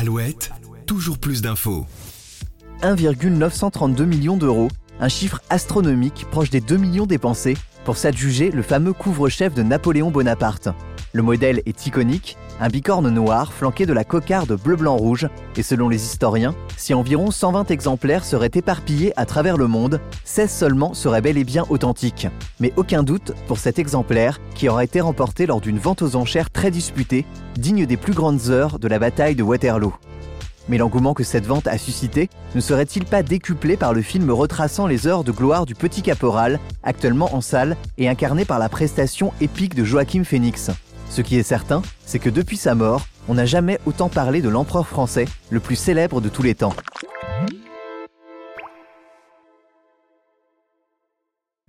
Alouette, toujours plus d'infos. 1,932 millions d'euros, un chiffre astronomique proche des 2 millions dépensés pour s'adjuger le fameux couvre-chef de Napoléon Bonaparte. Le modèle est iconique, un bicorne noir flanqué de la cocarde bleu-blanc-rouge, et selon les historiens, si environ 120 exemplaires seraient éparpillés à travers le monde, 16 seulement seraient bel et bien authentiques. Mais aucun doute pour cet exemplaire qui aura été remporté lors d'une vente aux enchères très disputée, digne des plus grandes heures de la bataille de Waterloo. Mais l'engouement que cette vente a suscité ne serait-il pas décuplé par le film retraçant les heures de gloire du petit caporal, actuellement en salle et incarné par la prestation épique de Joachim Phoenix? Ce qui est certain, c'est que depuis sa mort, on n'a jamais autant parlé de l'empereur français, le plus célèbre de tous les temps.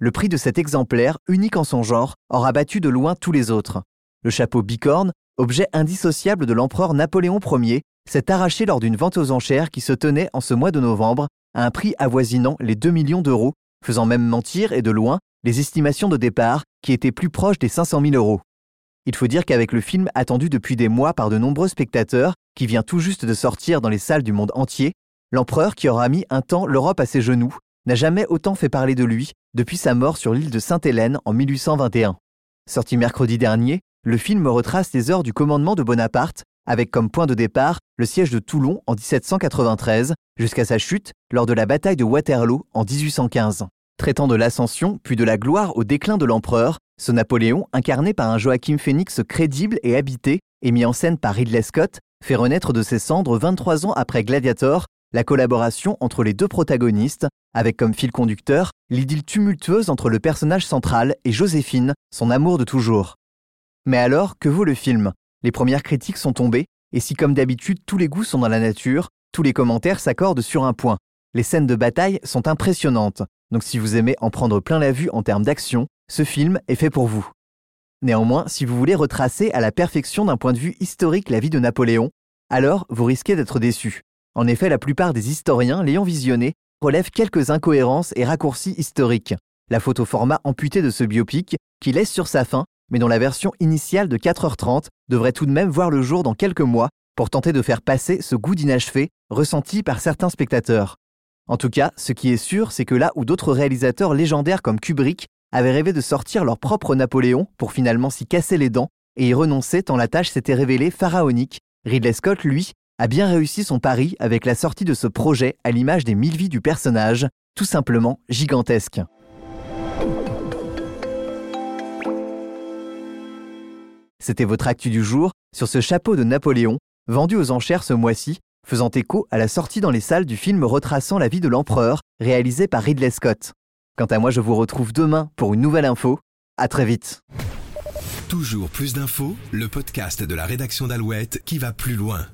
Le prix de cet exemplaire, unique en son genre, aura battu de loin tous les autres. Le chapeau bicorne, objet indissociable de l'empereur Napoléon Ier, s'est arraché lors d'une vente aux enchères qui se tenait en ce mois de novembre à un prix avoisinant les 2 millions d'euros, faisant même mentir et de loin les estimations de départ qui étaient plus proches des 500 000 euros. Il faut dire qu'avec le film attendu depuis des mois par de nombreux spectateurs, qui vient tout juste de sortir dans les salles du monde entier, l'empereur qui aura mis un temps l'Europe à ses genoux n'a jamais autant fait parler de lui depuis sa mort sur l'île de Sainte-Hélène en 1821. Sorti mercredi dernier, le film retrace les heures du commandement de Bonaparte avec comme point de départ le siège de Toulon en 1793 jusqu'à sa chute lors de la bataille de Waterloo en 1815. Traitant de l'ascension puis de la gloire au déclin de l'empereur, ce Napoléon, incarné par un Joachim Phoenix crédible et habité et mis en scène par Ridley Scott, fait renaître de ses cendres 23 ans après Gladiator la collaboration entre les deux protagonistes, avec comme fil conducteur l'idylle tumultueuse entre le personnage central et Joséphine, son amour de toujours. Mais alors, que vaut le film? Les premières critiques sont tombées, et si comme d'habitude tous les goûts sont dans la nature, tous les commentaires s'accordent sur un point. Les scènes de bataille sont impressionnantes, donc si vous aimez en prendre plein la vue en termes d'action, ce film est fait pour vous. Néanmoins, si vous voulez retracer à la perfection d'un point de vue historique la vie de Napoléon, alors vous risquez d'être déçu. En effet, la plupart des historiens l'ayant visionné relèvent quelques incohérences et raccourcis historiques. La photo format amputé de ce biopic, qui laisse sur sa fin mais dont la version initiale de 4h30 devrait tout de même voir le jour dans quelques mois pour tenter de faire passer ce goût d'inachevé ressenti par certains spectateurs. En tout cas, ce qui est sûr, c'est que là où d'autres réalisateurs légendaires comme Kubrick avaient rêvé de sortir leur propre Napoléon pour finalement s'y casser les dents et y renoncer tant la tâche s'était révélée pharaonique, Ridley Scott, lui, a bien réussi son pari avec la sortie de ce projet à l'image des mille vies du personnage, tout simplement gigantesque. C'était votre actu du jour sur ce chapeau de Napoléon, vendu aux enchères ce mois-ci, faisant écho à la sortie dans les salles du film retraçant la vie de l'empereur, réalisé par Ridley Scott. Quant à moi, je vous retrouve demain pour une nouvelle info. À très vite. Toujours plus d'infos, le podcast de la rédaction d'Alouette qui va plus loin.